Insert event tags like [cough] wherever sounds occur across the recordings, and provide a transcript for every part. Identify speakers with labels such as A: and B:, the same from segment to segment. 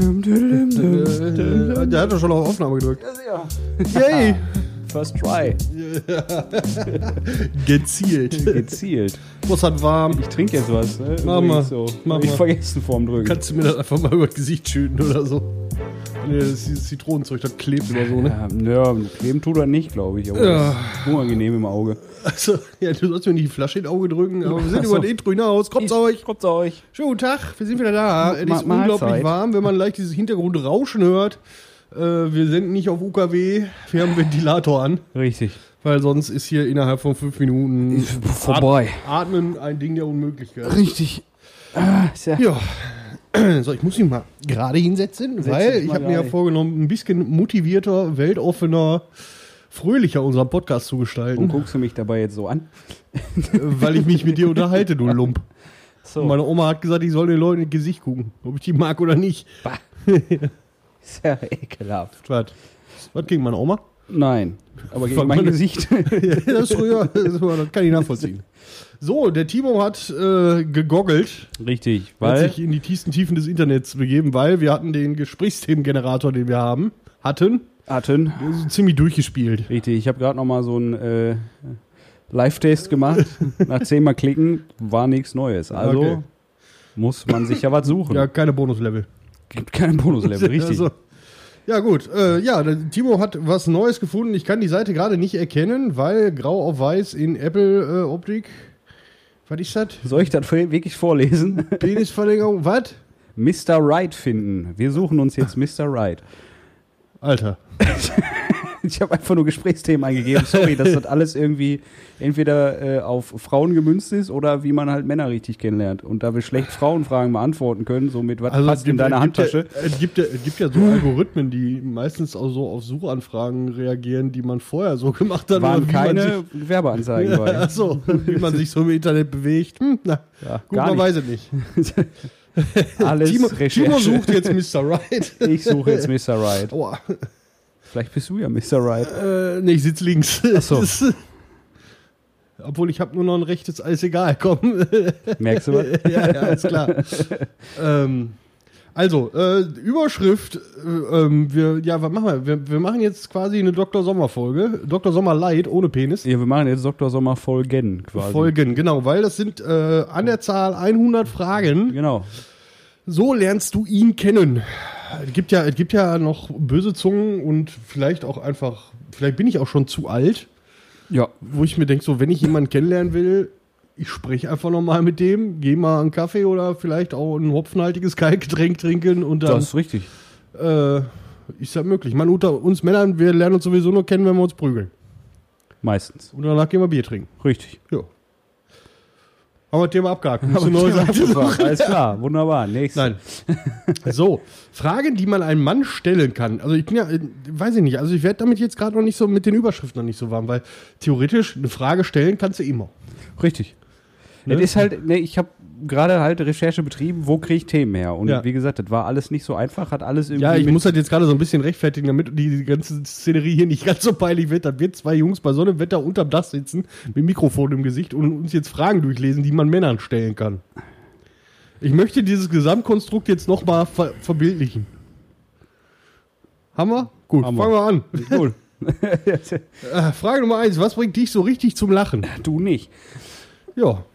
A: Äh, Der hat doch schon auf Aufnahme gedrückt. Yay! [laughs]
B: First try. [laughs]
A: Gezielt.
B: Gezielt.
A: Was hat warm?
B: Ich trinke jetzt was. Ne?
A: Mach mal.
B: So.
A: Mach
B: ich
A: mal.
B: vergessen vorm Drücken.
A: Kannst du mir das einfach mal über das Gesicht schütten oder so? Nee, das ist Zitronenzeug, das klebt immer so, ne?
B: Ja, ja, kleben tut er nicht, glaube ich. Aber
A: Ja.
B: das ist unangenehm im Auge.
A: Also, ja, du sollst mir nicht die Flasche ins Auge drücken, aber wir sind über ein Intro hinaus. Kommt zu euch!
B: Kommt zu euch.
A: Schönen guten Tag, wir sind wieder da. Es ist unglaublich
B: Mahlzeit.
A: warm, wenn man leicht dieses Hintergrundrauschen hört. Äh, wir sind nicht auf UKW, wir haben Ventilator an,
B: Richtig.
A: weil sonst ist hier innerhalb von fünf Minuten
B: Vorbei.
A: Atmen ein Ding der Unmöglichkeit.
B: Richtig. Ah, Ja. [clears throat]
A: So, ich muss mich mal gerade hinsetzen,
B: Setz
A: weil ich habe mir ja vorgenommen, ein bisschen motivierter, weltoffener, fröhlicher unseren Podcast zu
B: Warum
A: gestalten,
B: guckst du mich dabei jetzt so an?
A: äh, weil ich mich mit dir unterhalte, du Lump. [laughs]
B: So.
A: Und meine Oma hat gesagt, ich soll den Leuten ins Gesicht gucken, ob ich die mag oder nicht. [laughs]
B: ist ja ekelhaft.
A: Was? Was gegen meine Oma?
B: Nein. Aber gegen mein Gesicht. [laughs]
A: Das ist früher, das kann ich nachvollziehen. So, der Timo hat äh, gegoggelt,
B: Richtig.
A: hat
B: Weil.
A: sich in die tiefsten Tiefen des Internets begeben, weil wir hatten den Gesprächsthemengenerator, den wir haben, hatten,
B: Atten.
A: so ziemlich durchgespielt.
B: Richtig. Ich habe gerade noch mal so einen äh, Live-Test gemacht. Nach zehnmal klicken war nichts Neues. Also
A: Okay.
B: muss man sich ja was suchen.
A: Ja, keine Bonuslevel.
B: Gibt keinen Bonuslevel. [laughs] Richtig.
A: Also, ja, gut. Äh, ja, Timo hat was Neues gefunden. Ich kann die Seite gerade nicht erkennen, weil grau auf weiß in Apple-Optik. was ist das?
B: Soll ich das wirklich vorlesen? [laughs]
A: Penisverlängerung? Was?
B: Mr. Right finden. Wir suchen uns jetzt Mr. Right.
A: Alter. [laughs] [laughs]
B: Ich habe einfach nur Gesprächsthemen eingegeben. Sorry, dass das alles irgendwie entweder äh, auf Frauen gemünzt ist oder wie man halt Männer richtig kennenlernt. Und da wir schlecht Frauenfragen beantworten können, so mit was
A: Also
B: passt in deiner
A: gibt
B: Handtasche.
A: Ja, es, gibt ja, es gibt ja so Algorithmen, die meistens auch so auf Suchanfragen reagieren, die man vorher so gemacht hat.
B: waren
A: oder wie man
B: keine Werbeanzeigen
A: sich,
B: bei. [laughs]
A: Achso, wie man sich so im Internet bewegt. Hm, na,
B: Ja,
A: gut, man
B: nicht.
A: weiß es nicht. [laughs]
B: Alles
A: Timo,
B: Recherche.
A: Timo sucht jetzt Mr. Right.
B: ich suche jetzt Mr. Right.
A: Aua.
B: Vielleicht bist du ja Mr. Right.
A: Äh, nee, ich sitze links.
B: Ach so. [laughs]
A: Obwohl ich habe nur noch ein rechtes, alles egal, komm. [laughs]
B: Merkst du was? [laughs]
A: ja, ja, ist klar. ähm, also, äh, Überschrift, äh, ähm, wir, ja, was machen wir? wir? Wir machen jetzt quasi eine Dr. Sommer-Folge. Dr. Sommer Light ohne Penis.
B: Ja, wir machen jetzt Dr. Sommer Folgen quasi.
A: Folgen, genau, weil das sind äh, an der Zahl 100 Fragen.
B: Genau.
A: So lernst du ihn kennen. Es gibt ja, es gibt ja noch böse Zungen und vielleicht auch einfach, vielleicht bin ich auch schon zu alt,
B: Ja,
A: wo ich mir denke, so, wenn ich jemanden kennenlernen will, ich spreche einfach nochmal mit dem, gehe mal einen Kaffee oder vielleicht auch ein hopfenhaltiges Kaltgetränk trinken und dann
B: das ist richtig.
A: äh, ist das möglich. Man, unter uns Männern, wir lernen uns sowieso nur kennen, wenn wir uns prügeln.
B: Meistens.
A: Und danach gehen wir Bier trinken.
B: Richtig.
A: Ja. Haben wir das Thema abgehakt. Neue Seite suchen?
B: Alles klar, wunderbar. Nächstes.
A: Nein. So, Fragen, die man einem Mann stellen kann. Also ich bin ja, äh, weiß ich nicht, also ich werde damit jetzt gerade noch nicht so mit den Überschriften noch nicht so warm, weil theoretisch eine Frage stellen kannst du immer.
B: Richtig.
A: Ne?
B: Es ist halt, ne, ich habe gerade halt Recherche betrieben, wo kriege ich Themen her? Und
A: Ja.
B: wie gesagt, das war alles nicht so einfach, hat alles irgendwie.
A: Ja, ich muss halt jetzt gerade so ein bisschen rechtfertigen, damit die, die ganze Szenerie hier nicht ganz so peinlich wird. Da wird zwei Jungs bei so einem Wetter unterm Dach sitzen, mit Mikrofon im Gesicht und uns jetzt Fragen durchlesen, die man Männern stellen kann. Ich möchte dieses Gesamtkonstrukt jetzt nochmal ver verbildlichen. Haben wir? Gut,
B: Haben wir.
A: fangen wir an.
B: Cool. [laughs] [laughs]
A: Äh, Frage Nummer eins, was bringt dich so richtig zum Lachen?
B: du nicht.
A: Ja. [laughs]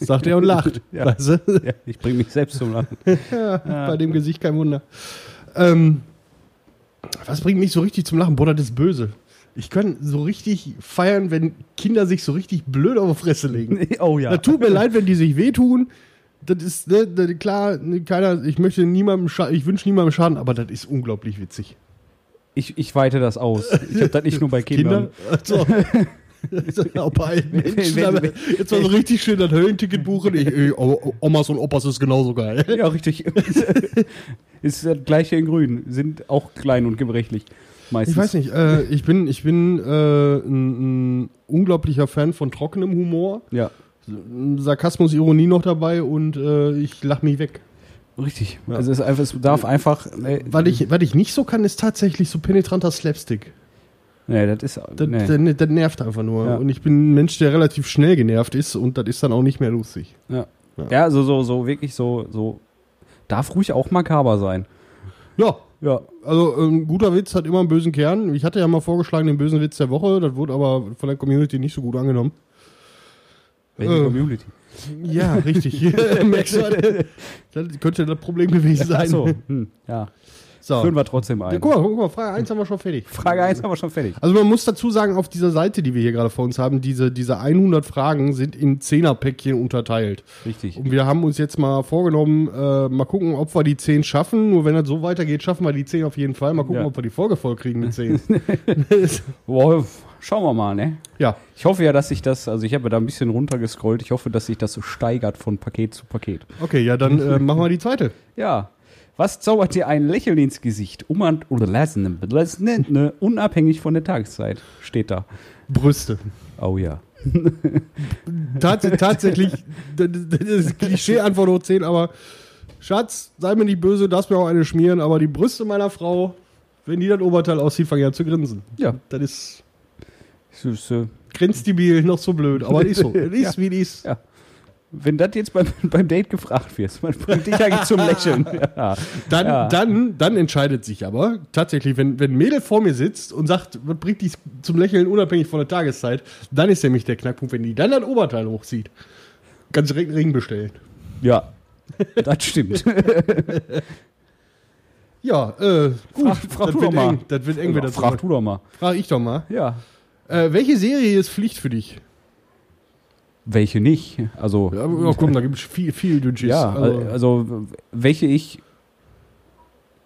A: Sagt er und lacht. [laughs]
B: Ja.
A: Weißt du?
B: Ja, ich bringe mich selbst zum Lachen. [laughs]
A: ja, bei dem Gesicht kein Wunder. Ähm, was bringt mich so richtig zum Lachen? Boah, das ist böse. Ich kann so richtig feiern, wenn Kinder sich so richtig blöd auf die Fresse legen. [laughs]
B: oh ja.
A: Das tut mir leid, wenn die sich wehtun. Das ist, ne, das, klar, ne, keiner, ich möchte niemandem Schaden, ich wünsche niemandem Schaden, aber das ist unglaublich witzig.
B: Ich, ich weite das aus. Ich habe das nicht nur bei Kindern.
A: Also, das ist [laughs] auch bei alten Menschen.
B: Wenn- wenn-
A: jetzt mal so richtig schön das Höllenticket buchen. Ich, O- Omas und Opas ist genauso geil.
B: Ja, richtig. [laughs] ist das gleiche in Grün. Sind auch klein und gebrechlich. Meistens.
A: Ich weiß nicht, äh, ich bin, ich bin äh, ein, ein unglaublicher Fan von trockenem Humor.
B: Ja,
A: Sarkasmus, Ironie noch dabei und äh, ich lach mich weg.
B: richtig.
A: Ja.
B: Also es, einfach, es darf einfach. Nee,
A: Was ich, was ich nicht so kann, ist tatsächlich so penetranter Slapstick.
B: Nee das ist.
A: Das,
B: nee.
A: das, das nervt einfach nur.
B: Ja.
A: Und ich bin ein Mensch, der relativ schnell genervt ist und das ist dann auch nicht mehr lustig.
B: Ja.
A: Ja.
B: Ja, also so, so wirklich so, so Darf ruhig auch makaber sein.
A: Ja,
B: Ja.
A: also ein guter Witz hat immer einen bösen Kern. Ich hatte ja mal vorgeschlagen den bösen Witz der Woche, das wurde aber von der Community nicht so gut angenommen.
B: Welche
A: Äh.
B: Community?
A: Ja, richtig. [laughs] [laughs] Das könnte das Problem gewesen sein.
B: Achso, hm, ja.
A: So.
B: Führen wir trotzdem
A: Ja,
B: ein.
A: guck mal, guck mal, Frage 1 haben wir schon fertig.
B: Frage 1 haben wir schon fertig.
A: Also man muss dazu sagen, auf dieser Seite, die wir hier gerade vor uns haben, diese, diese 100 Fragen sind in 10er-Päckchen unterteilt.
B: Richtig.
A: Und wir haben uns jetzt mal vorgenommen, äh, mal gucken, ob wir die 10 schaffen. Nur wenn das so weitergeht, schaffen wir die 10 auf jeden Fall. Mal gucken,
B: Ja.
A: ob wir die Folge voll kriegen mit 10.
B: Boah, [laughs] [laughs] schauen wir mal, ne?
A: ja,
B: Ich hoffe ja, dass sich das, also ich habe da ein bisschen runtergescrollt, ich hoffe, dass sich das so steigert von Paket zu Paket.
A: okay, ja, dann äh, machen wir die zweite.
B: Ja. Was zaubert dir ein Lächeln ins Gesicht? Um oder lassen, lassen, ne, unabhängig von der Tageszeit, steht da.
A: Brüste.
B: Oh ja. [laughs]
A: Tats tatsächlich, das ist Klischee-Antwort hoch 10, aber Schatz, sei mir nicht böse, darfst mir auch eine schmieren, aber die Brüste meiner Frau, wenn die das Oberteil aussieht, fangen ja an zu grinsen.
B: Ja.
A: Das ist
B: Süße.
A: grenzdebil, noch so blöd, aber ist so. Es [laughs] ist, wie es ist.
B: Ja. Wenn das jetzt beim, [laughs] beim Date gefragt wird, was bringt dich eigentlich zum Lächeln? [laughs] Ja.
A: Dann,
B: Ja.
A: dann, dann entscheidet sich aber tatsächlich, wenn, wenn ein Mädel vor mir sitzt und sagt, was bringt dich zum Lächeln unabhängig von der Tageszeit, dann ist nämlich der Knackpunkt, wenn die dann das Oberteil hochzieht. Ganz Ring bestellen.
B: ja. Das stimmt. [laughs]
A: Ja, äh, gut.
B: Frag- frag
A: das,
B: du
A: wird
B: doch mal.
A: eng, das wird eng wieder.
B: Frag du doch mal.
A: Frag ich doch mal.
B: Ja.
A: Äh, welche Serie ist Pflicht für dich?
B: Welche nicht? Also,
A: Ja, aber, komm, da gibt es viel, viel Dünnschiss.
B: Ja,
A: Also,
B: also, welche ich.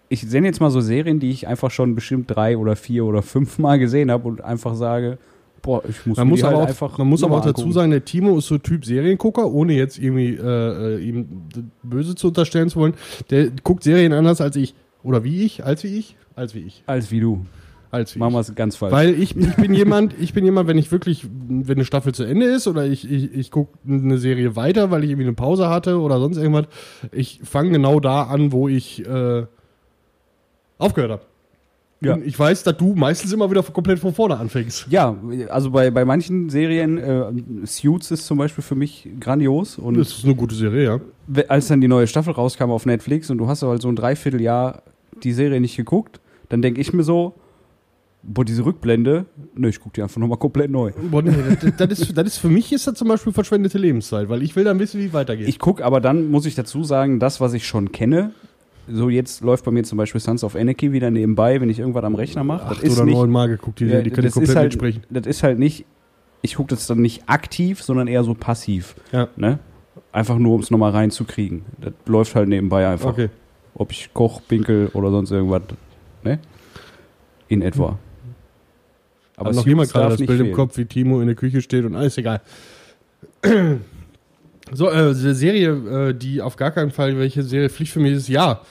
B: Ich nenne jetzt mal so Serien, die ich einfach schon bestimmt drei oder vier oder fünf Mal gesehen habe und einfach sage, boah, ich muss
A: man muss aber
B: halt
A: auch,
B: einfach.
A: man muss aber auch dazu sagen, der Timo ist so Typ Seriengucker, ohne jetzt irgendwie äh, äh, ihm böse zu unterstellen zu wollen. Der guckt Serien anders als ich. Oder wie ich, als wie ich, als wie ich,
B: Als wie du.
A: Als wie
B: Machen
A: ich.
B: wir es ganz falsch.
A: Weil ich, ich bin jemand, [laughs] ich bin jemand, wenn ich wirklich, wenn eine Staffel zu Ende ist oder ich, ich, ich gucke eine Serie weiter, weil ich irgendwie eine Pause hatte oder sonst irgendwas, ich fange genau da an, wo ich äh, aufgehört habe.
B: Ja.
A: Ich weiß, dass du meistens immer wieder komplett von vorne anfängst.
B: ja, also bei, bei manchen Serien, äh, Suits ist zum Beispiel für mich grandios. Und
A: Das ist eine gute Serie, ja.
B: als dann die neue Staffel rauskam auf Netflix und du hast halt so ein Dreivierteljahr die Serie nicht geguckt, dann denke ich mir so, boah, diese Rückblende, ne, ich gucke die einfach nochmal komplett neu.
A: Boah, nee, das, das, ist, das ist für mich ist das zum Beispiel verschwendete Lebenszeit, weil ich will dann wissen, wie es weitergeht.
B: Ich gucke aber dann, muss ich dazu sagen, das, was ich schon kenne, so jetzt läuft bei mir zum Beispiel Sons of Anarchy wieder nebenbei, wenn ich irgendwas am Rechner mache. Das
A: acht
B: ist
A: oder
B: nicht,
A: neun Mal geguckt, die,
B: ja,
A: die können komplett
B: halt,
A: mitsprechen.
B: Das ist halt nicht, ich gucke das dann nicht aktiv, sondern eher so passiv.
A: Ja.
B: Ne? Einfach nur, um es nochmal reinzukriegen. Das läuft halt nebenbei einfach.
A: Okay.
B: Ob ich koch, pinkel oder sonst irgendwas. Ne? In etwa.
A: Aber noch jemand
B: darf
A: gerade das Bild im
B: fehlen.
A: Kopf, wie Timo in der Küche steht und alles egal. [clears throat] So, äh, eine Serie, äh, die auf gar keinen Fall, welche Serie Pflicht für mich ist, ja.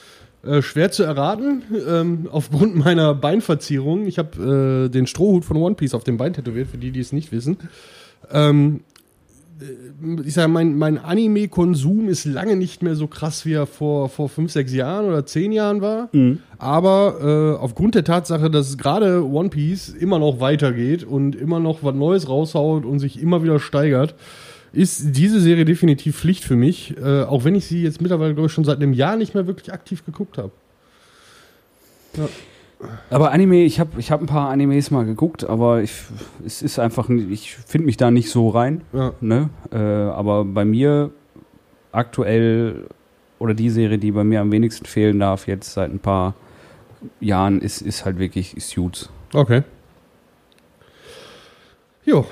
A: Äh, schwer zu erraten, ähm, aufgrund meiner Beinverzierung. Ich habe äh, den Strohhut von One Piece auf dem Bein tätowiert, für die, die es nicht wissen. Ähm, äh, ich sage, mein, mein Anime-Konsum ist lange nicht mehr so krass, wie er vor, vor fünf, sechs Jahren oder zehn Jahren war. Aber äh, aufgrund der Tatsache, dass gerade One Piece immer noch weitergeht und immer noch was Neues raushaut und sich immer wieder steigert, ist diese Serie definitiv Pflicht für mich, äh, auch wenn ich sie jetzt mittlerweile, glaube ich, schon seit einem Jahr nicht mehr wirklich aktiv geguckt habe.
B: Aber Anime, ich habe ich hab ein paar Animes mal geguckt, aber ich, es ist einfach, ich finde mich da nicht so rein.
A: Ja.
B: Ne? Äh, aber bei mir aktuell oder die Serie, die bei mir am wenigsten fehlen darf, jetzt seit ein paar Jahren, ist, ist halt wirklich Suits.
A: Okay. Jo.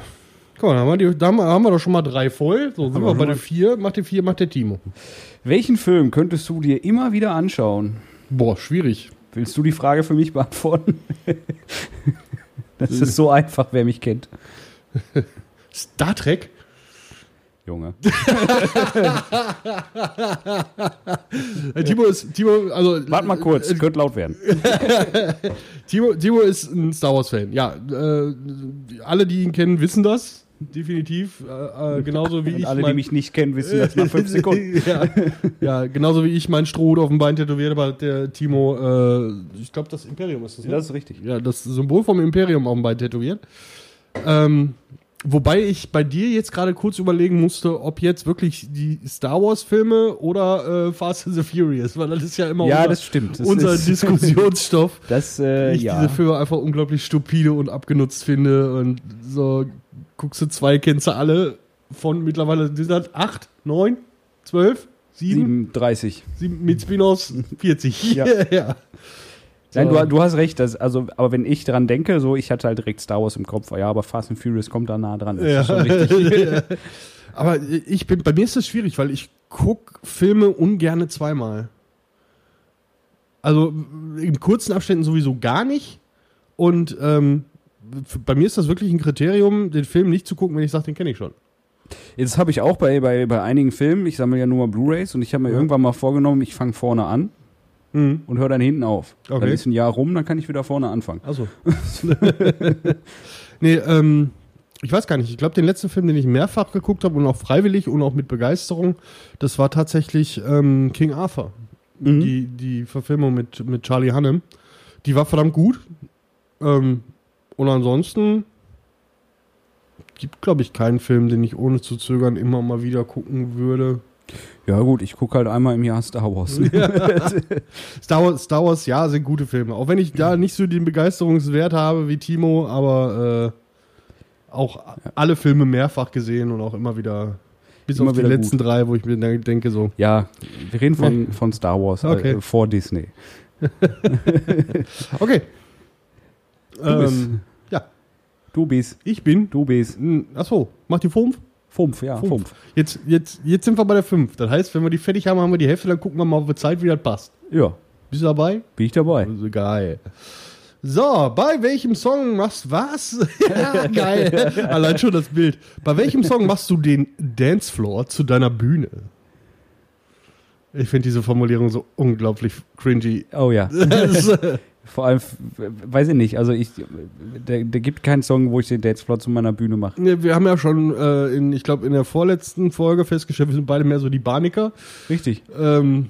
A: Guck mal, da haben, wir die, da haben wir- doch schon mal drei voll. So sind
B: wir
A: wir bei der vier. Macht die vier, macht der Timo.
B: Welchen Film könntest du dir immer wieder anschauen?
A: Boah, schwierig.
B: Willst du die Frage für mich beantworten? [laughs] das ist so einfach, wer mich kennt.
A: Star Trek?
B: Junge. [laughs] [laughs]
A: Timo ist, Timo, also.
B: Warte mal kurz,
A: Äh,
B: könnte laut werden.
A: Timo, Timo ist ein Star Wars-Fan. Ja, äh, alle, die ihn kennen, wissen das. Definitiv. Äh, äh, genauso wie
B: Und
A: ich.
B: alle, die
A: mein-
B: mich nicht kennen, wissen das nach [laughs] fünf Sekunden. [laughs]
A: ja, ja, genauso wie ich meinen Strohhut auf dem Bein tätowiert hat der Timo, äh, ich glaube, das Imperium ist das, ne?
B: Das ist richtig.
A: ja, das Symbol vom Imperium auf dem Bein tätowiert. Ähm, wobei ich bei dir jetzt gerade kurz überlegen musste, ob jetzt wirklich die Star Wars-Filme oder äh, Fast and the Furious, weil das ist ja immer
B: Ja,
A: unser,
B: das stimmt. Das
A: unser Diskussionsstoff. [laughs]
B: Das, äh,
A: ich
B: ja.
A: diese Filme einfach unglaublich stupide und abgenutzt finde. Und so guckst du zwei, kennst du alle von mittlerweile sind das acht, neun, zwölf, sieben,
B: 37.
A: sieben mit Spin-offs 40. [laughs]
B: Ja. [laughs]
A: ja.
B: Nein,
A: So.
B: du, du hast recht. Das, also, aber wenn ich dran denke, so, ich hatte halt direkt Star Wars im Kopf. Ja, aber Fast and Furious kommt da nah dran. Das
A: Ja.
B: ist schon richtig. [laughs]
A: Aber ich bin, bei mir ist das schwierig, weil ich gucke Filme ungerne zweimal. Also in kurzen Abständen sowieso gar nicht. Und ähm, bei mir ist das wirklich ein Kriterium, den Film nicht zu gucken, wenn ich sage, den kenne ich schon.
B: Jetzt habe ich auch bei, bei, bei einigen Filmen, ich sammle ja nur mal Blu-Rays und ich habe mir
A: Ja.
B: irgendwann mal vorgenommen, ich fange vorne an
A: Mhm.
B: und höre dann hinten auf.
A: Okay.
B: Dann ist ein Jahr rum, dann kann ich wieder vorne anfangen.
A: Achso. [laughs] nee, ähm, ich weiß gar nicht. Ich glaube, den letzten Film, den ich mehrfach geguckt habe und auch freiwillig und auch mit Begeisterung, das war tatsächlich ähm, King Arthur.
B: Mhm.
A: Die, die Verfilmung mit, mit Charlie Hannem. Die war verdammt gut. Ähm, und ansonsten gibt, glaube ich, keinen Film, den ich ohne zu zögern immer mal wieder gucken würde.
B: Ja gut, ich gucke halt einmal im Jahr Star Wars. [laughs] [laughs]
A: Star Wars, Star Wars, ja, sind gute Filme. Auch wenn ich da nicht so den Begeisterungswert habe wie Timo, aber äh, auch alle Filme mehrfach gesehen und auch immer wieder, bis
B: Immer
A: auf die letzten drei, wo ich mir denke so,
B: Ja, wir reden von, von Star Wars
A: Okay.
B: äh, vor Disney. [laughs]
A: okay.
B: Du
A: Ähm, ja,
B: du bist,
A: ich bin,
B: du bist.
A: Hm, achso, mach die fünf?
B: Fünf, ja,
A: Fünf.
B: fünf.
A: Jetzt, jetzt, jetzt sind wir bei der fünf. Das heißt, wenn wir die fertig haben, haben wir die Hälfte, dann gucken wir mal, ob wir Zeit wieder passt.
B: Ja,
A: Bist du dabei?
B: bin ich dabei.
A: Also geil. So, bei welchem Song machst was? [laughs] ja, geil. [laughs] Allein schon das Bild. Bei welchem Song machst du den Dancefloor zu deiner Bühne? Ich finde diese Formulierung so unglaublich cringy.
B: Oh ja. [laughs] Vor allem, weiß ich nicht, also ich, der, der gibt keinen Song, wo ich den Dancefloor zu meiner Bühne mache.
A: ne, wir haben ja schon, äh, in, ich glaube, in der vorletzten Folge festgestellt, wir sind beide mehr so die Baniker.
B: Richtig.
A: Ähm,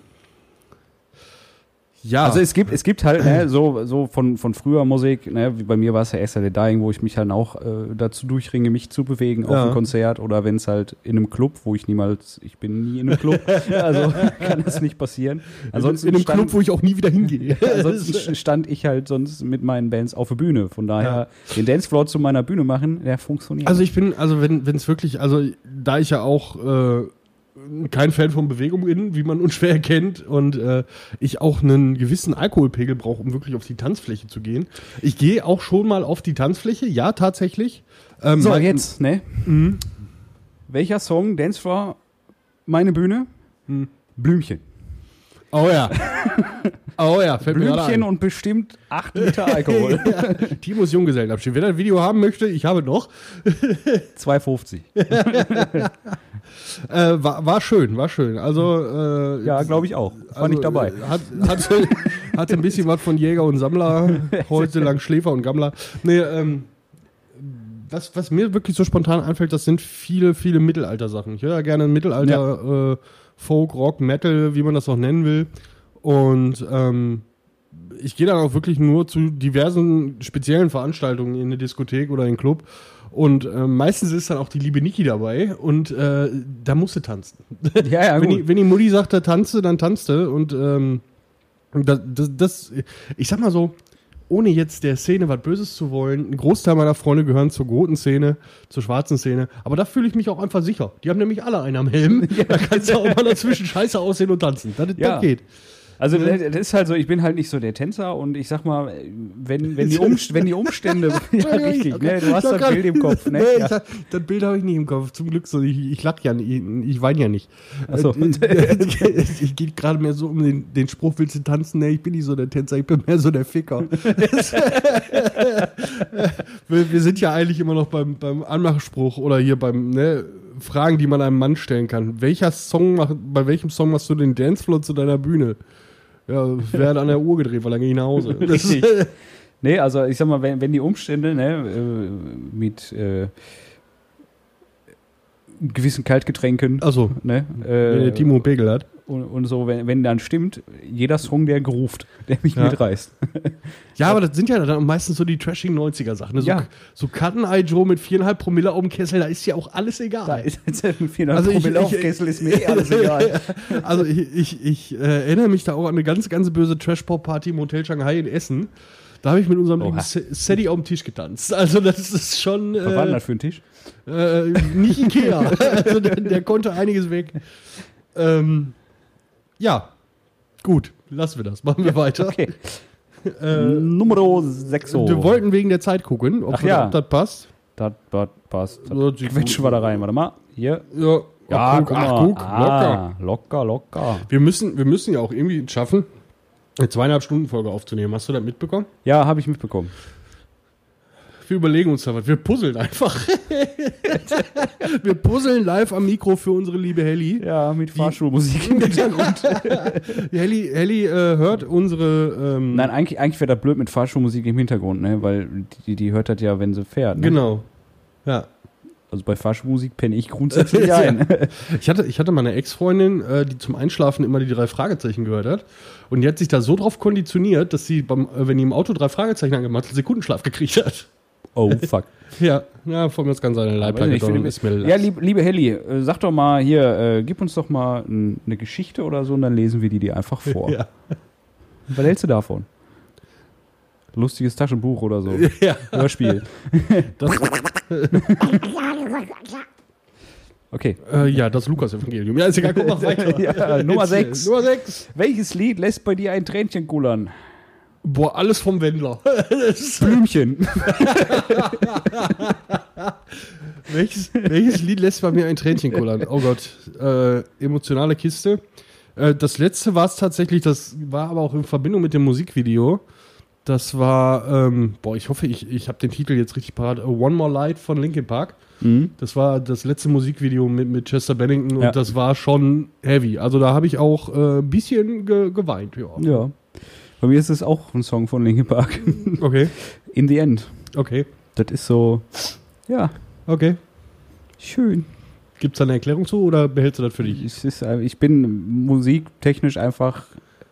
A: ja,
B: Also es gibt, es gibt halt ne, so, so von, von früher Musik, ne, wie bei mir war es ja Esther the Dying, wo ich mich halt auch äh, dazu durchringe, mich zu bewegen auf
A: Ja.
B: einem Konzert oder wenn es halt in einem Club, wo ich niemals, ich bin nie in einem Club, [laughs] also [laughs] kann das nicht passieren. Ansonsten
A: in einem
B: stand,
A: Club, wo ich auch nie wieder hingehe. [laughs]
B: ansonsten stand ich halt sonst mit meinen Bands auf der Bühne. Von daher, den Dancefloor zu meiner Bühne machen, der funktioniert.
A: Also ich bin, also wenn es wirklich, also da ich ja auch äh, kein Fan von Bewegung bin, wie man unschwer erkennt, und äh, ich auch einen gewissen Alkoholpegel brauche, um wirklich auf die Tanzfläche zu gehen. Ich gehe auch schon mal auf die Tanzfläche, ja, tatsächlich. Ähm,
B: so, jetzt, ne?
A: Mhm.
B: Welcher Song, Dancefloor, meine Bühne?
A: Hm.
B: Blümchen.
A: Oh ja. [laughs] Oh ja, fällt
B: Blümchen und bestimmt 8 Liter Alkohol. [laughs]
A: ja, Timos Junggesellenabschied. Wer das Video haben möchte, ich habe noch.
B: 2,50. [laughs]
A: Äh, war, war schön, war schön. Also äh,
B: Ja, glaube ich auch. War
A: Also,
B: nicht dabei.
A: äh, Hat, hatte, hatte ein bisschen was von Jäger und Sammler, [laughs] heute lang Schläfer und Gammler. Nee, ähm, was, was mir wirklich so spontan einfällt, das sind viele, viele Mittelalter-Sachen. Ich höre ja gerne Mittelalter, äh, Folk, Rock, Metal, wie man das auch nennen will. Und ähm, ich gehe dann auch wirklich nur zu diversen speziellen Veranstaltungen in eine Diskothek oder in einen Club. Und äh, meistens ist dann auch die liebe Niki dabei und äh, da musst du tanzen [laughs]
B: Ja, ja,
A: wenn,
B: gut.
A: die, wenn die Mutti sagt, da tanze, dann tanzte. Und ähm, das, das, das, ich sag mal so, ohne jetzt der Szene was Böses zu wollen, ein Großteil meiner Freunde gehören zur roten Szene, zur schwarzen Szene. Aber da fühle ich mich auch einfach sicher. Die haben nämlich alle einen am Helm. [laughs] Da kannst du auch mal dazwischen scheiße aussehen und tanzen. Das,
B: Ja.
A: das geht.
B: Also das das ist halt so, ich bin halt nicht so der Tänzer und ich sag mal, wenn, wenn, die, [laughs] Umst wenn die Umstände, [laughs] [laughs] ja richtig, ne, du hast
A: Ich
B: das Bild im Kopf, ne?
A: Nee,
B: ja.
A: ich das Bild habe ich nicht im Kopf. Zum Glück so. Ich, ich lach ja nicht. Ich, ich weine ja nicht.
B: Ach so.
A: Äh, ich geht gerade mehr so um den, den Spruch, willst du tanzen? Nee, ich bin nicht so der Tänzer, ich bin mehr so der Ficker. wir, wir sind ja eigentlich immer noch beim, beim Anmachspruch oder hier beim ne, Fragen, die man einem Mann stellen kann. Welcher Song macht, bei welchem Song machst du den Dancefloor zu deiner Bühne? Ja, werde an der Uhr gedreht, weil dann gehe ich nach Hause. [laughs]
B: Richtig. [laughs] Nee, also ich sag mal, wenn, wenn die Umstände ne, äh, mit äh, gewissen Kaltgetränken.
A: Also,
B: Ne? Äh,
A: Timo Pegel hat.
B: und, und so, wenn, wenn dann stimmt, jeder Song, der geruft, der mich
A: Ja.
B: mitreißt.
A: Ja, aber das sind ja dann meistens so die trashing 90er Sachen. Ne? So,
B: Ja.
A: so Cutten Eye Joe mit viereinhalb Promille auf dem Kessel, da ist ja auch alles egal.
B: Da ist ein 400
A: Also ich-
B: Promille auf
A: ich-
B: Kessel, ist mir eh [laughs] alles egal.
A: Also ich, ich, ich äh, erinnere mich da auch an eine ganz, ganz böse Trash-Pop-Party im Hotel Shanghai in Essen. Da habe ich mit unserem
B: Oha.
A: Sadie auf dem Tisch getanzt. Also das ist schon
B: Was war denn
A: äh,
B: das für ein Tisch?
A: äh, nicht Ikea. [laughs] also der, der konnte einiges weg. Ähm, ja, gut, lassen wir das. Machen wir weiter.
B: Okay.
A: Äh,
B: Nummer 6.
A: Wir wollten wegen der Zeit gucken, ob,
B: Ach ja.
A: ob das passt.
B: Das, das passt. Quetschen wir da rein. Warte mal. Hier.
A: Ja, ach, guck,
B: guck
A: ach, guck, locker.
B: ah, locker. Locker,
A: Wir müssen, wir müssen ja auch irgendwie schaffen, eine zweieinhalb Stunden Folge aufzunehmen. Hast du das mitbekommen?
B: Ja, habe ich mitbekommen.
A: Wir überlegen uns da was. Wir puzzeln einfach. [laughs] wir puzzeln live am Mikro für unsere liebe Helly.
B: Ja, mit Fahrschulmusik im Hintergrund. [laughs]
A: Helly, Helly äh, hört unsere. Ähm,
B: Nein, eigentlich, eigentlich wäre das blöd mit Fahrschulmusik im Hintergrund, ne? Weil die, die hört das ja, wenn sie fährt. Ne?
A: Genau. Ja.
B: Also bei Fahrschulmusik penne ich [laughs] grundsätzlich ein.
A: Ich hatte, ich hatte mal eine Ex-Freundin, äh, die zum Einschlafen immer die drei Fragezeichen gehört hat. Und die hat sich da so drauf konditioniert, dass sie, beim, äh, wenn die im Auto drei Fragezeichen angemacht hat, Sekundenschlaf gekriegt hat.
B: Oh, fuck. [laughs]
A: Ja, ja, von mir das Ganze
B: finde-
A: ist mir
B: ja, lieb, liebe Helly, äh, sag doch mal hier, äh, gib uns doch mal eine Geschichte oder so und dann lesen wir die dir einfach vor. [laughs]
A: Ja.
B: Was hältst du davon? Lustiges Taschenbuch oder so. [laughs]
A: ja.
B: Hörspiel. [laughs]
A: Das,
B: Okay.
A: äh, ja, das Lukas-Evangelium. Ja, ist egal, guck mal weiter. [laughs]
B: Ja, Nummer
A: Jetzt, äh,
B: sechs.
A: Nummer 6.
B: Welches Lied lässt bei dir ein Tränchen kullern?
A: Boah, alles vom Wendler.
B: Blümchen.
A: welches, welches Lied lässt bei mir ein Tränchen kullern? Oh Gott. Äh, emotionale Kiste. Äh, das letzte war es tatsächlich, das war aber auch in Verbindung mit dem Musikvideo. Das war, ähm, boah, ich hoffe, ich, ich habe den Titel jetzt richtig parat. One More Light von Linkin Park.
B: Mhm.
A: Das war das letzte Musikvideo mit, mit Chester Bennington
B: Ja.
A: und das war schon heavy. Also da habe ich auch äh, ein bisschen ge geweint. Ja.
B: Ja. Bei mir ist es auch ein Song von Linkin Park. [laughs]
A: Okay,
B: In the End.
A: okay,
B: Das ist so, ja,
A: okay.
B: schön.
A: Gibt es da eine Erklärung zu oder behältst du das für dich?
B: Ist, äh, ich bin musiktechnisch einfach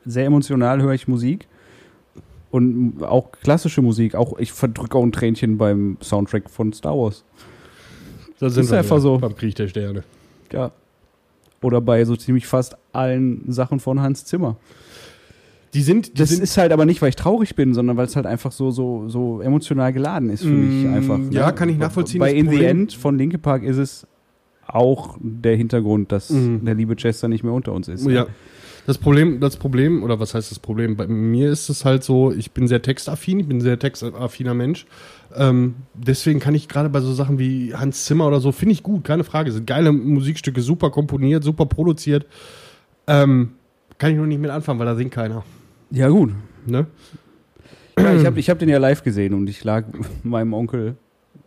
B: sehr emotional, höre ich Musik. Und auch klassische Musik. Auch ich verdrücke auch ein Tränchen beim Soundtrack von Star Wars.
A: Das
B: Ist einfach
A: wieder
B: so.
A: Beim Krieg der Sterne.
B: Ja. Oder bei so ziemlich fast allen Sachen von Hans Zimmer.
A: Die sind, die
B: Das
A: sind
B: ist halt aber nicht, weil ich traurig bin, sondern weil es halt einfach so, so, so emotional geladen ist für mich
A: Mm,
B: einfach.
A: ja,
B: ne?
A: kann ich nachvollziehen,
B: Bei In the
A: Problem-
B: End von Linkin Park ist es auch der Hintergrund, dass
A: Mhm.
B: der liebe Chester nicht mehr unter uns ist.
A: ja. Das Problem, das Problem, oder was heißt das Problem? Bei mir ist es halt so, ich bin sehr textaffin, ich bin ein sehr textaffiner Mensch. Ähm, deswegen kann ich gerade bei so Sachen wie Hans Zimmer oder so, finde ich gut, keine Frage. Sind geile Musikstücke, super komponiert, super produziert. Ähm, kann ich nur nicht mit anfangen, weil da singt keiner.
B: Ja, gut.
A: Ne?
B: Ja, ich habe ich hab den ja live gesehen und ich lag [laughs] meinem Onkel,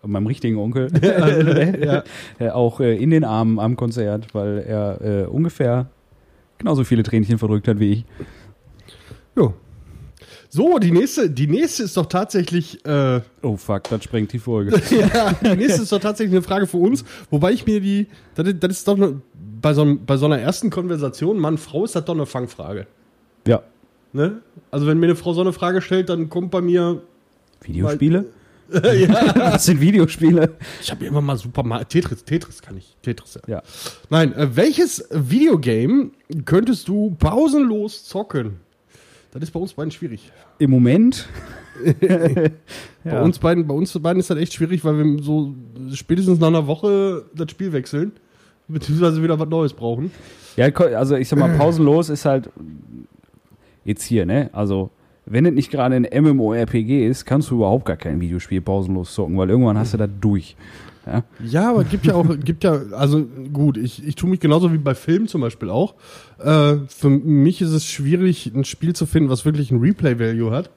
B: meinem richtigen Onkel, [laughs] [laughs]
A: ja.
B: äh, auch äh, in den Armen am Konzert, weil er äh, ungefähr genauso viele Tränchen verdrückt hat wie ich.
A: Jo. So, die nächste, die nächste ist doch tatsächlich, äh,
B: Oh fuck, das sprengt die Folge. [laughs]
A: ja, die nächste ist doch tatsächlich eine Frage für uns, wobei ich mir die, das, ist- das ist doch eine, bei so, bei so einer ersten Konversation, Mann, Frau, ist das doch eine Fangfrage.
B: ja.
A: Ne? Also wenn mir eine Frau so eine Frage stellt, dann kommt bei mir,
B: Videospiele? [laughs] Das sind Videospiele.
A: ich habe immer mal super mal Tetris, Tetris kann ich, Tetris. Ja.
B: Ja.
A: Nein, äh, welches Videogame könntest du pausenlos zocken? Das ist bei uns beiden schwierig.
B: Im Moment. [laughs]
A: Bei
B: Ja.
A: uns beiden, bei uns beiden ist das echt schwierig, weil wir so spätestens nach einer Woche das Spiel wechseln, beziehungsweise wieder was Neues brauchen.
B: Ja, also ich sag mal, pausenlos ist halt jetzt hier, ne? Also, wenn es nicht gerade ein MMORPG ist, kannst du überhaupt gar kein Videospiel pausenlos zocken, weil irgendwann hast du das durch. Ja?
A: Ja, aber gibt ja auch, gibt ja, also gut, ich, ich tue mich genauso wie bei Filmen zum Beispiel auch. Äh, für mich ist es schwierig, ein Spiel zu finden, was wirklich ein Replay-Value hat.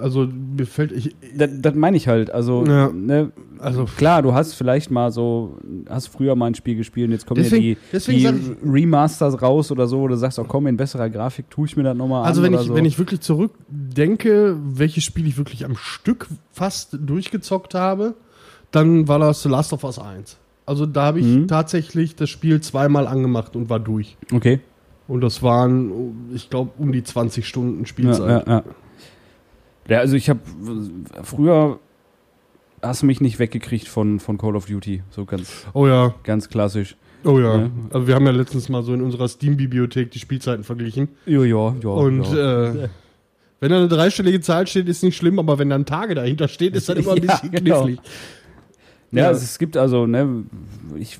A: Also mir fällt, ich,
B: Das, das meine ich halt. Also,
A: Ja.
B: ne,
A: also
B: klar, du hast vielleicht mal so, hast früher mal ein Spiel gespielt und jetzt kommen
A: Deswegen-
B: ja die,
A: deswegen
B: die Remasters raus oder so, oder du sagst, oh komm, in besserer Grafik tue ich mir das nochmal
A: Also
B: an.
A: wenn
B: oder
A: ich,
B: so.
A: wenn ich wirklich zurückdenke, welches Spiel ich wirklich am Stück fast durchgezockt habe, dann war das The Last of Us 1. Also da habe ich
B: Mhm.
A: tatsächlich das Spiel zweimal angemacht und war durch.
B: Okay.
A: Und das waren, ich glaube, um die 20 Stunden Spielzeit.
B: ja, ja. ja, also ich habe früher hast du mich nicht weggekriegt von, von Call of Duty. So ganz,
A: Oh ja,
B: ganz klassisch.
A: oh ja.
B: Ja.
A: Also wir haben ja letztens mal so in unserer Steam-Bibliothek die Spielzeiten verglichen.
B: Ja, ja, ja.
A: und
B: ja.
A: Äh, wenn da eine dreistellige Zahl steht, ist nicht schlimm, aber wenn dann Tage dahinter steht, ist das [laughs] immer ein
B: Ja,
A: bisschen
B: genau.
A: knifflig.
B: Ja,
A: ja.
B: Es, es gibt also, ne, ich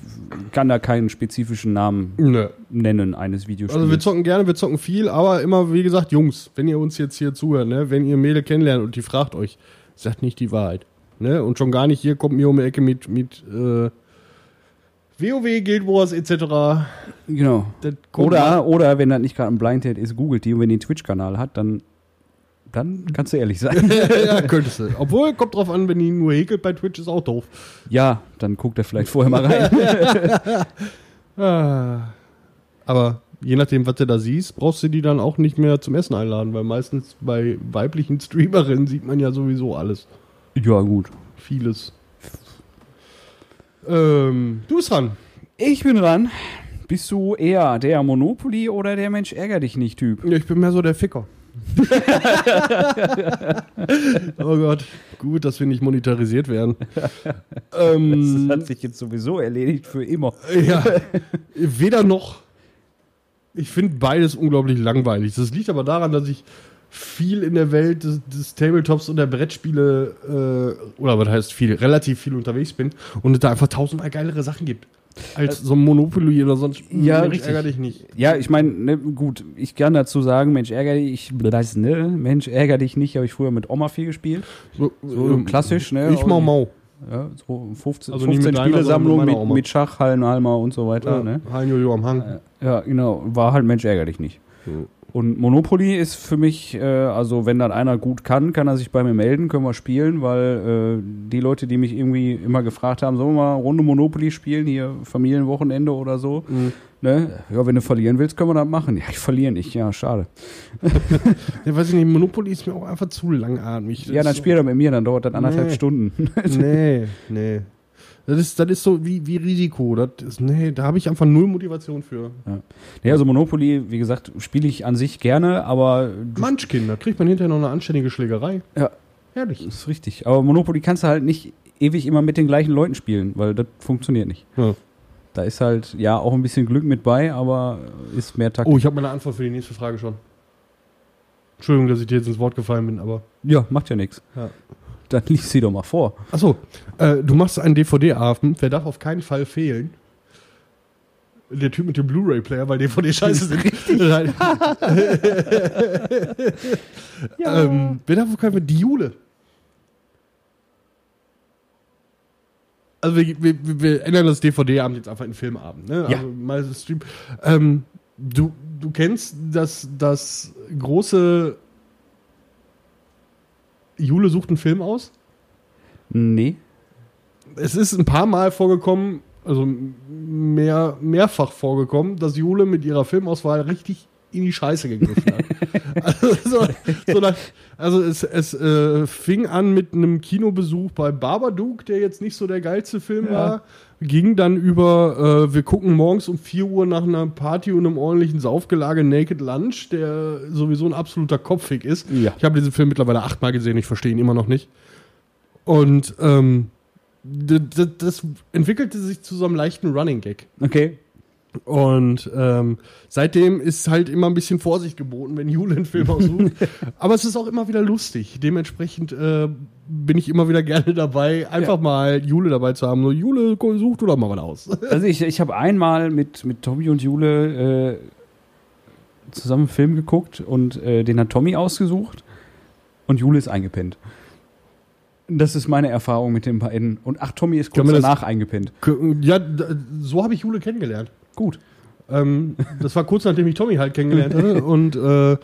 B: kann da keinen spezifischen Namen
A: Nö.
B: nennen eines Videospiels.
A: Also wir zocken gerne, wir zocken viel, aber immer, wie gesagt, Jungs, wenn ihr uns jetzt hier zuhört, ne, wenn ihr Mädel kennenlernt und die fragt euch, sagt nicht die Wahrheit. Ne? Und schon gar nicht hier kommt mir um die Ecke mit, mit äh, WoW, Guild Wars etc.
B: genau. Oder, oder wenn das nicht gerade ein Blind Date ist, googelt die und wenn die einen Twitch-Kanal hat, dann, dann kannst du ehrlich sein. [laughs]
A: ja, könntest du. Obwohl, kommt drauf an, wenn die nur häkelt bei Twitch, ist auch doof.
B: ja, dann guckt er vielleicht vorher mal rein. [laughs]
A: Ah. Aber je nachdem, was du da siehst, brauchst du die dann auch nicht mehr zum Essen einladen, weil meistens bei weiblichen Streamerinnen sieht man ja sowieso alles.
B: ja, gut.
A: Vieles. Ähm, du bist dran.
B: Ich bin dran. Bist du eher der Monopoly oder der Mensch ärger dich nicht Typ?
A: Ja, ich bin mehr so der Ficker. [laughs] oh Gott, gut, dass wir nicht monetarisiert werden. [laughs] ähm,
B: sich jetzt sowieso erledigt für immer.
A: ja, [laughs] weder noch. Ich finde beides unglaublich langweilig. Das liegt aber daran, dass ich viel in der Welt des, des Tabletops und der Brettspiele, äh, oder was heißt viel, relativ viel unterwegs bin und es da einfach tausendmal geilere Sachen gibt. Als so ein Monopoly oder sonst.
B: Ja,
A: Mensch,
B: richtig.
A: Ärger dich nicht.
B: Ja, ich meine, ne, gut, ich kann dazu sagen, Mensch ärger dich, ich, das, ne, Mensch ärger dich nicht, habe ich früher mit Oma viel gespielt.
A: So,
B: So
A: ähm,
B: klassisch, ne?
A: Ich mau mau.
B: Ja, so 15,
A: Also nicht
B: 15
A: mit deiner,
B: Spielesammlung
A: mit
B: mit, Schach, Hallenhalmer und so weiter,
A: Ja,
B: ne?
A: Am Hang.
B: Ja, genau, war halt Mensch ärger dich nicht.
A: So.
B: Und Monopoly ist für mich, äh, also wenn dann einer gut kann, kann er sich bei mir melden, können wir spielen, weil äh, die Leute, die mich irgendwie immer gefragt haben, sollen wir mal Runde Monopoly spielen, hier Familienwochenende oder so,
A: Mhm.
B: ne? Ja, wenn du verlieren willst, können wir das machen. Ja, ich verliere nicht, ja, schade. [laughs]
A: Ja, weiß ich nicht, Monopoly ist mir auch einfach zu langatmig. Das
B: ja, dann spiel er mit mir, dann dauert das anderthalb
A: Nee.
B: Stunden. [laughs]
A: Nee, nee. Das ist, das ist so wie, wie Risiko. Das ist, nee, da habe ich einfach null Motivation für.
B: ja, also Monopoly, wie gesagt, spiele ich an sich gerne, aber
A: Munchkin, da kriegt man hinterher noch eine anständige Schlägerei.
B: Ja.
A: Herrlich.
B: Das ist richtig. Aber Monopoly kannst du halt nicht ewig immer mit den gleichen Leuten spielen, weil das funktioniert nicht.
A: Ja.
B: Da ist halt, ja, auch ein bisschen Glück mit bei, aber ist mehr Taktik.
A: Oh, ich habe meine Antwort für die nächste Frage schon. Entschuldigung, dass ich dir jetzt ins Wort gefallen bin, aber.
B: Ja, macht ja nichts.
A: Ja.
B: Dann lies sie doch mal vor.
A: Achso, äh, du machst einen DVD-Abend. Wer darf auf keinen Fall fehlen? Der Typ mit dem Blu-ray-Player, weil DVD-Scheiße sind. [laughs] Nein. [laughs] ähm, wer darf auf keinen Fall? Die Jule. Also wir, wir, wir ändern das DVD-Abend jetzt einfach in Filmabend. Ne?
B: Ja.
A: Also mal Stream. Ähm, du, du kennst das, das große Jule sucht einen Film aus?
B: Nee.
A: Es ist ein paar Mal vorgekommen, also mehr, mehrfach vorgekommen, dass Jule mit ihrer Filmauswahl richtig in die Scheiße gegriffen hat. [laughs] also, so, so nach, also es, es äh, fing an mit einem Kinobesuch bei Babadook, der jetzt nicht so der geilste Film
B: Ja.
A: war. Ging dann über, äh, wir gucken morgens um 4 Uhr nach einer Party und einem ordentlichen Saufgelage Naked Lunch, der sowieso ein absoluter Kopfig ist.
B: Ja.
A: Ich habe diesen Film mittlerweile achtmal gesehen, ich verstehe ihn immer noch nicht. Und ähm, das entwickelte sich zu so einem leichten Running Gag.
B: Okay.
A: Und ähm, seitdem ist halt immer ein bisschen Vorsicht geboten, wenn Jule einen Film aussucht. [laughs] Aber es ist auch immer wieder lustig. Dementsprechend äh, bin ich immer wieder [laughs] gerne dabei, einfach mal Jule dabei zu haben. So, Jule, such du doch mal was aus. [laughs]
B: Also ich, ich habe einmal mit, mit Tommy und Jule äh, zusammen einen Film geguckt und äh, den hat Tommy ausgesucht und Jule ist eingepennt. Das ist meine Erfahrung mit den beiden. Und ach, Tommy ist kurz
A: wir das-
B: danach eingepennt.
A: ja, so habe ich Jule kennengelernt.
B: Gut.
A: Ähm, das war kurz nachdem ich Tommy halt kennengelernt hatte. [laughs] Und äh,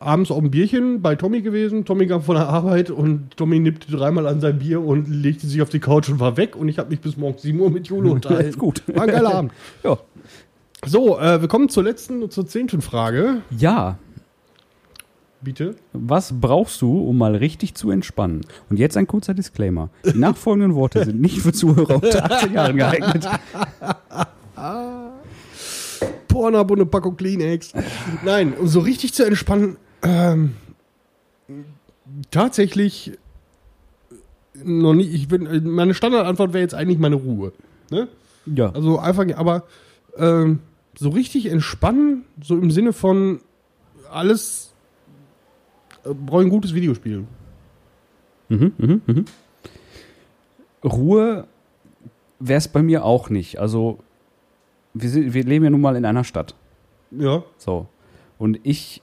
A: abends auf ein Bierchen bei Tommy gewesen. Tommy kam von der Arbeit und Tommy nippte dreimal an sein Bier und legte sich auf die Couch und war weg. Und ich habe mich bis morgens 7 Uhr mit Jule [laughs] unterhalten.
B: Ist gut.
A: War ein geiler [laughs] Abend.
B: Ja.
A: So, äh, wir kommen zur letzten und zur zehnten Frage.
B: Ja.
A: Bitte?
B: Was brauchst du, um mal richtig zu entspannen? Und jetzt ein kurzer Disclaimer. Die nachfolgenden Worte sind nicht für Zuhörer unter 18 Jahren geeignet.
A: Pornhub und eine Packung Kleenex. Nein, um so richtig zu entspannen, ähm, tatsächlich noch nicht. Ich bin, meine Standardantwort wäre jetzt eigentlich meine Ruhe. Ne?
B: Ja.
A: Also einfach, aber ähm, so richtig entspannen, so im Sinne von alles äh, brauche ein gutes Videospiel.
B: Mhm, mhm, mhm. Ruhe wäre es bei mir auch nicht. Also, wir, wir leben ja nun mal in einer Stadt.
A: Ja.
B: So. Und ich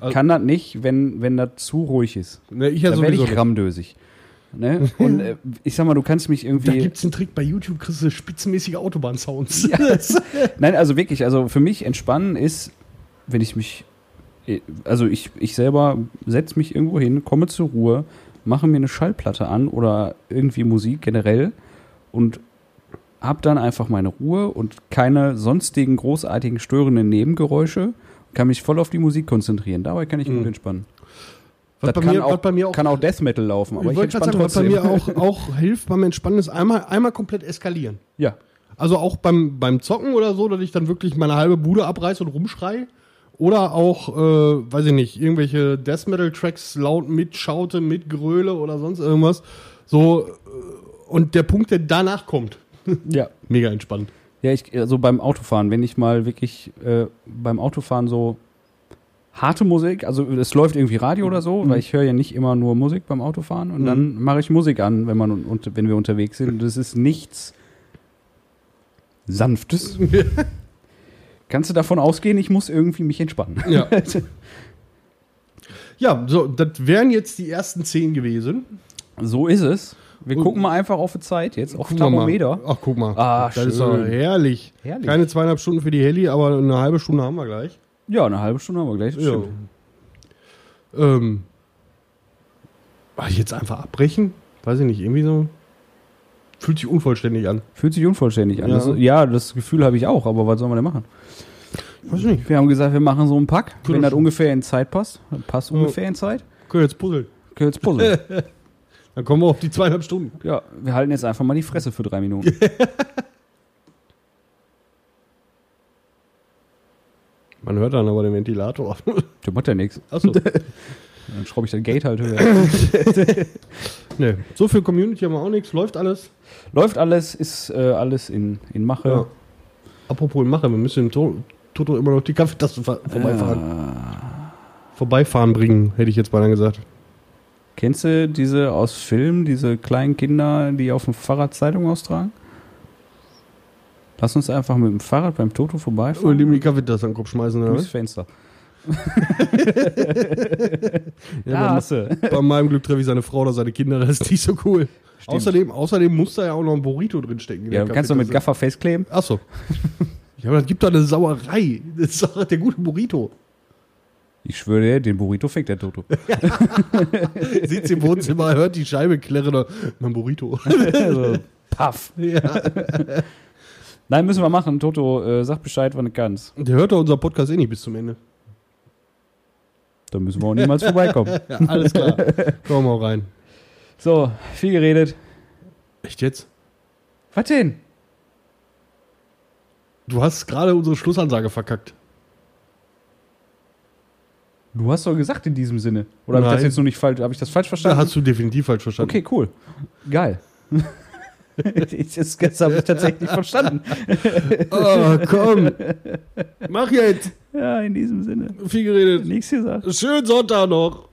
A: Also-
B: kann das nicht, wenn, wenn das zu ruhig ist.
A: Ne, ich ja
B: da werde ich rammdösig. Ne? Und äh, ich sag mal, du kannst mich
A: Da
B: irgendwie.
A: gibt es einen Trick bei YouTube, kriegst du spitzenmäßige Autobahn-Sounds. [laughs]
B: Nein, also wirklich, also für mich entspannen ist, wenn ich mich, also ich, ich selber setze mich irgendwo hin, komme zur Ruhe, mache mir eine Schallplatte an oder irgendwie Musik generell und habe dann einfach meine Ruhe und keine sonstigen großartigen störenden Nebengeräusche, kann mich voll auf die Musik konzentrieren. Dabei kann ich
A: Mhm.
B: gut entspannen.
A: Was
B: das
A: bei,
B: kann,
A: mir,
B: auch,
A: auch
B: kann auch Death Metal laufen, aber
A: ich
B: ich, entspanne
A: sagen, was bei
B: trotzdem.
A: mir auch, auch hilft beim Entspannen, ist einmal, einmal komplett eskalieren.
B: ja,
A: Also auch beim, beim Zocken oder so, dass ich dann wirklich meine halbe Bude abreiße und rumschrei. Oder auch, äh, weiß ich nicht, irgendwelche Death Metal Tracks laut mitschaute, mitgröle oder sonst irgendwas. So, äh, und der Punkt, der danach kommt, [laughs]
B: ja.
A: mega entspannt.
B: Ja, ich, also beim Autofahren, wenn ich mal wirklich äh, beim Autofahren so harte Musik, also es läuft irgendwie Radio oder so,
A: Mhm.
B: weil ich höre ja nicht immer nur Musik beim Autofahren und dann mache ich Musik an, wenn man und, wenn wir unterwegs sind. Und das ist nichts Sanftes. [laughs] Kannst du davon ausgehen, ich muss irgendwie mich entspannen.
A: Ja. [laughs] ja, so, das wären jetzt die ersten zehn gewesen.
B: so ist es. Wir
A: Und-
B: gucken mal einfach auf die Zeit jetzt, auf. Thermometer.
A: Ach, guck mal.
B: Ah,
A: das ist doch
B: schön.
A: herrlich.
B: Herrlich.
A: Keine zweieinhalb Stunden für die Heli, aber eine halbe Stunde haben wir gleich.
B: Ja, eine halbe Stunde haben wir gleich.
A: Ja. Ähm, war ich jetzt einfach abbrechen? Weiß ich nicht, irgendwie so. Fühlt sich unvollständig an.
B: Fühlt sich unvollständig an.
A: Ja.
B: Das, ja, das Gefühl habe ich auch, aber was soll man denn machen?
A: Weiß ich nicht.
B: Wir haben gesagt, wir machen so einen Pack,
A: Können
B: wenn
A: wir
B: das ungefähr in Zeit passt. Passt ungefähr in Zeit.
A: Können wir jetzt puzzeln.
B: Können wir jetzt puzzeln. [laughs]
A: Dann kommen wir auf die zweieinhalb Stunden.
B: ja, wir halten jetzt einfach mal die Fresse für drei Minuten. [laughs]
A: Man hört dann aber den Ventilator. [laughs]
B: Der macht ja nichts.
A: Achso. [laughs]
B: Dann schraube ich das Gate halt höher.
A: nee. So viel Community haben wir auch nichts. Läuft alles.
B: Läuft alles, ist äh, alles in, in Mache.
A: Ja. Apropos in Mache, wir müssen dem To- Toto immer noch die Kaffeetasse vorbeifahren. Vorbeifahren bringen, hätte ich jetzt beinahe gesagt.
B: Kennst du diese aus Filmen, diese kleinen Kinder, die auf dem Fahrrad Zeitung austragen? Lass uns einfach mit dem Fahrrad beim Toto
A: Und
B: vorbeifahren.
A: ihm die Kaffeetasse an den Kopf schmeißen. Oder
B: durchs? Fenster. [laughs]
A: Ja,
B: Ja,
A: bei,
B: du.
A: bei meinem Glück treffe ich seine Frau oder seine Kinder, das ist nicht so cool.
B: Stimmt.
A: Außerdem, außerdem muss da ja auch noch ein Burrito drinstecken. in
B: Ja, du kannst doch mit. Gaffer festkleben.
A: Achso. [laughs] Ja, aber das gibt doch eine Sauerei. Das ist doch der gute Burrito.
B: Ich schwöre dir, den Burrito fickt der Toto. [laughs]
A: Sitzt im Wohnzimmer, hört die Scheibe klirren. Mein Burrito.
B: also, paff.
A: ja.
B: Nein, müssen wir machen. Toto, äh, sag Bescheid, wann du kannst.
A: Der hört doch unser Podcast eh nicht bis zum Ende.
B: Da müssen wir auch niemals vorbeikommen. [laughs]
A: Ja, alles klar. Komm mal rein.
B: So, viel geredet.
A: Echt jetzt?
B: Was denn?
A: Du hast gerade unsere Schlussansage verkackt.
B: Du hast doch gesagt in diesem Sinne. Oder habe ich das jetzt noch nicht falsch? Habe ich das falsch
A: Da
B: verstanden?
A: hast du definitiv falsch verstanden.
B: okay, cool. Geil. [laughs] Das habe ich tatsächlich verstanden.
A: Oh, [laughs] komm. Mach jetzt.
B: Ja, in diesem Sinne.
A: Viel geredet.
B: Nichts gesagt.
A: Schönen Sonntag noch.